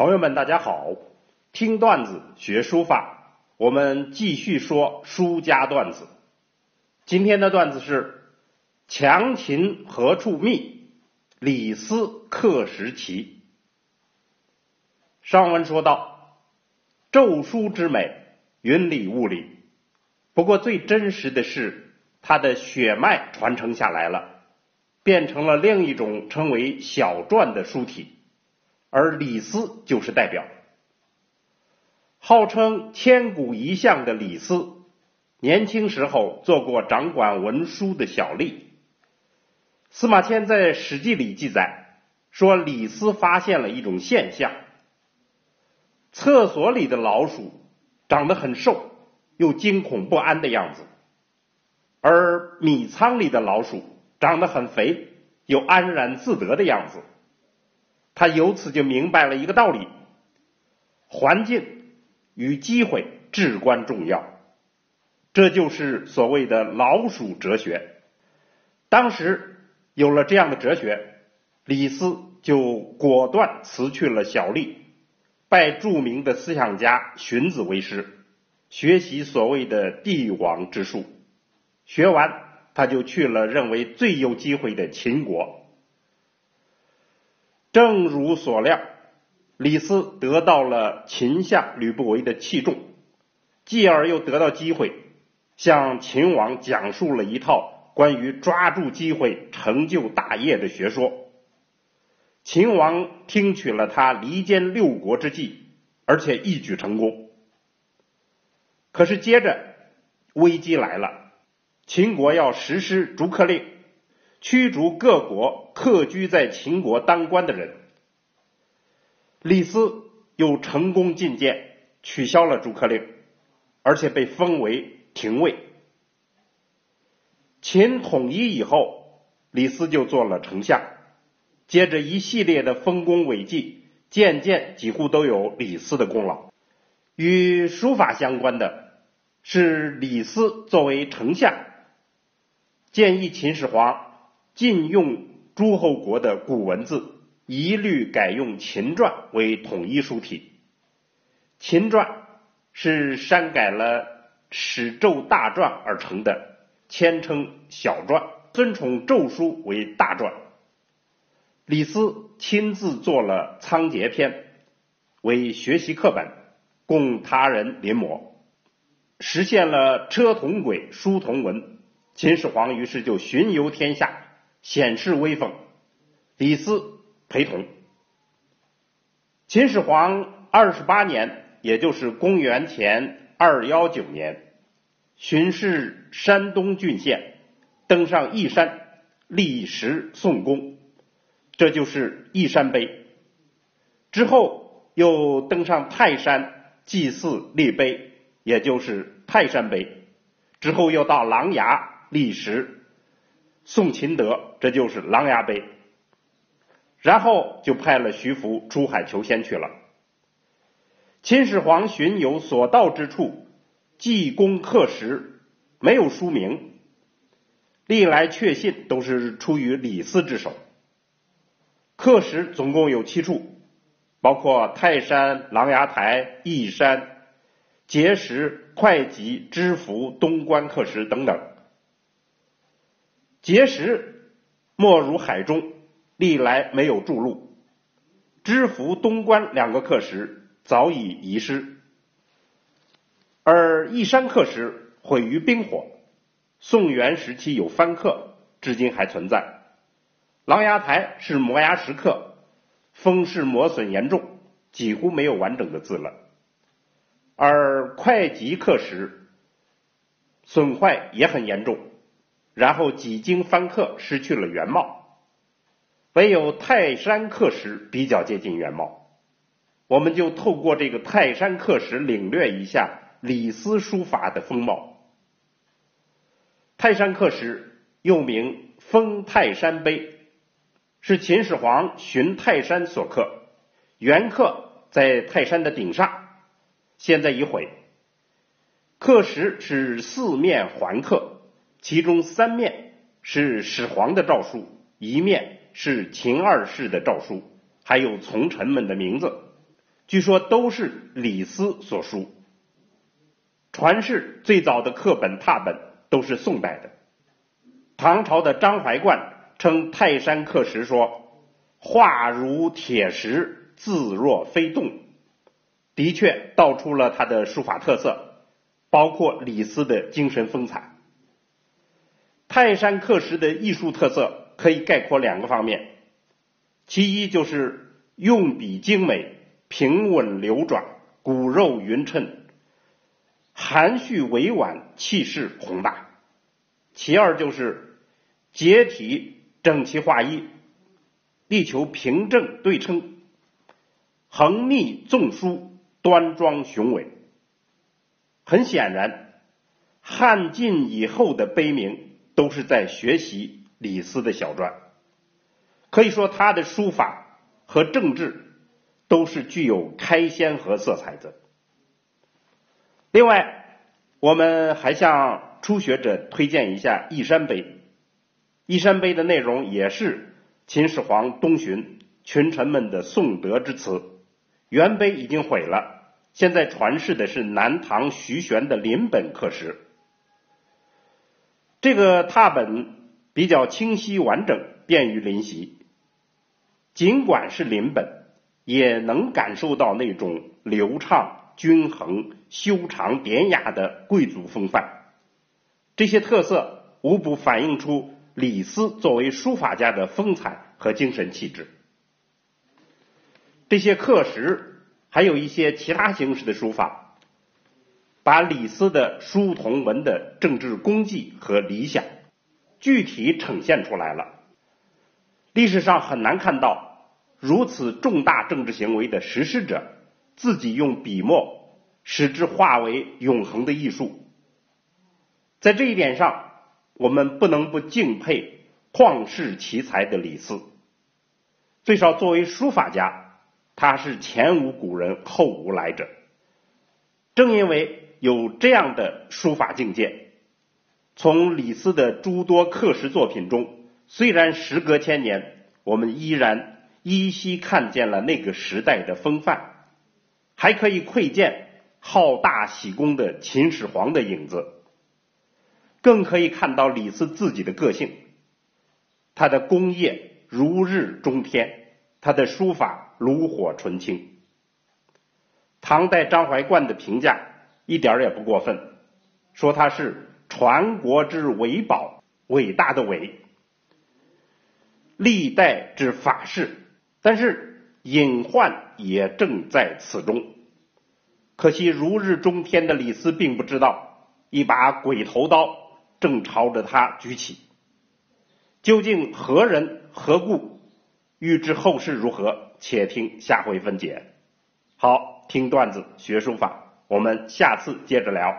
朋友们，大家好！听段子学书法，我们继续说书家段子。今天的段子是“强秦何处觅，李斯刻石奇”。上文说到，咒书之美，云里雾里。不过最真实的是，它的血脉传承下来了，变成了另一种称为小篆的书体，而李斯就是代表。号称千古一相的李斯，年轻时候做过掌管文书的小吏。司马迁在《史记》里记载说，李斯发现了一种现象：厕所里的老鼠长得很瘦，又惊恐不安的样子；而米仓里的老鼠长得很肥，又安然自得的样子。他由此就明白了一个道理：环境。与机会至关重要，这就是所谓的老鼠哲学。当时有了这样的哲学，李斯就果断辞去了小吏，拜著名的思想家荀子为师，学习所谓的帝王之术。学完，他就去了认为最有机会的秦国。正如所料。李斯得到了秦相吕不韦的器重，继而又得到机会，向秦王讲述了一套关于抓住机会成就大业的学说。秦王听取了他离间六国之计，而且一举成功。可是接着危机来了，秦国要实施逐客令，驱逐各国客居在秦国当官的人。李斯又成功进谏，取消了逐客令，而且被封为廷尉。秦统一以后，李斯就做了丞相，接着一系列的丰功伟绩，渐渐几乎都有李斯的功劳。与书法相关的是，李斯作为丞相，建议秦始皇禁用诸侯国的古文字。一律改用秦篆为统一书体。秦篆是删改了史咒大篆而成的，谦称小篆，尊崇咒书为大篆。李斯亲自做了《仓颉篇》为学习课本，供他人临摹，实现了车同轨，书同文。秦始皇于是就巡游天下，显示威风。李斯。陪同。秦始皇二十八年，也就是公元前二幺九年，巡视山东郡县，登上义山，立石颂功，这就是义山碑。之后又登上泰山祭祀立碑，也就是泰山碑。之后又到琅琊立石宋秦德，这就是琅琊碑。然后就派了徐福出海求仙去了。秦始皇巡游所到之处，记功刻石，没有书名，历来确信都是出于李斯之手。刻石总共有七处，包括泰山、琅琊台、义山、碣石、会稽、知府、东关刻石等等。碣石没入海中。历来没有筑路，知府东关两个刻石早已遗失，而义山刻石毁于冰火，宋元时期有翻刻，至今还存在。琅琊台是磨牙石刻，风势磨损严重，几乎没有完整的字了。而会稽刻石损坏也很严重，然后几经翻刻，失去了原貌。唯有泰山刻石比较接近原貌，我们就透过这个泰山刻石领略一下李斯书法的风貌。泰山刻石又名封泰山碑，是秦始皇巡泰山所刻，原刻在泰山的顶上，现在已毁。刻石是四面环刻，其中三面是始皇的诏书，一面。是秦二世的诏书，还有从臣们的名字。据说都是李斯所书。传世最早的刻本拓本都是宋代的。唐朝的张怀灌称泰山刻石说：“画如铁石，字若飞动。”的确道出了他的书法特色，包括李斯的精神风采。泰山刻石的艺术特色可以概括两个方面，其一就是用笔精美、平稳流转、骨肉匀称。含蓄委婉，气势宏大。其二就是结体整齐划一，力求平正对称，横密纵疏，端庄雄伟。很显然，汉晋以后的碑铭都是在学习李斯的小篆。可以说，他的书法和政治都是具有开先河色彩的。另外，我们还向初学者推荐一下《义山碑》。《义山碑》的内容也是秦始皇东巡群臣们的颂德之词。原碑已经毁了，现在传世的是南唐徐玄的临本刻石。这个拓本比较清晰完整，便于临习。尽管是临本，也能感受到那种流畅。均衡、修长、典雅的贵族风范，这些特色无不反映出李斯作为书法家的风采和精神气质。这些刻石还有一些其他形式的书法，把李斯的书同文的政治功绩和理想具体呈现出来了。历史上很难看到如此重大政治行为的实施者。自己用笔墨使之化为永恒的艺术，在这一点上，我们不能不敬佩旷世奇才的李斯。最少作为书法家，他是前无古人后无来者。正因为有这样的书法境界，从李斯的诸多刻石作品中，虽然时隔千年，我们依然依稀看见了那个时代的风范。还可以窥见好大喜功的秦始皇的影子，更可以看到李斯自己的个性。他的功业如日中天，他的书法炉火纯青。唐代张怀灌的评价一点也不过分，说他是传国之伟宝，伟大的伟，历代之法事。但是。隐患也正在此中。可惜如日中天的李斯并不知道，一把鬼头刀正朝着他举起。究竟何人何故？欲知后事如何，且听下回分解。好，听段子学书法，我们下次接着聊。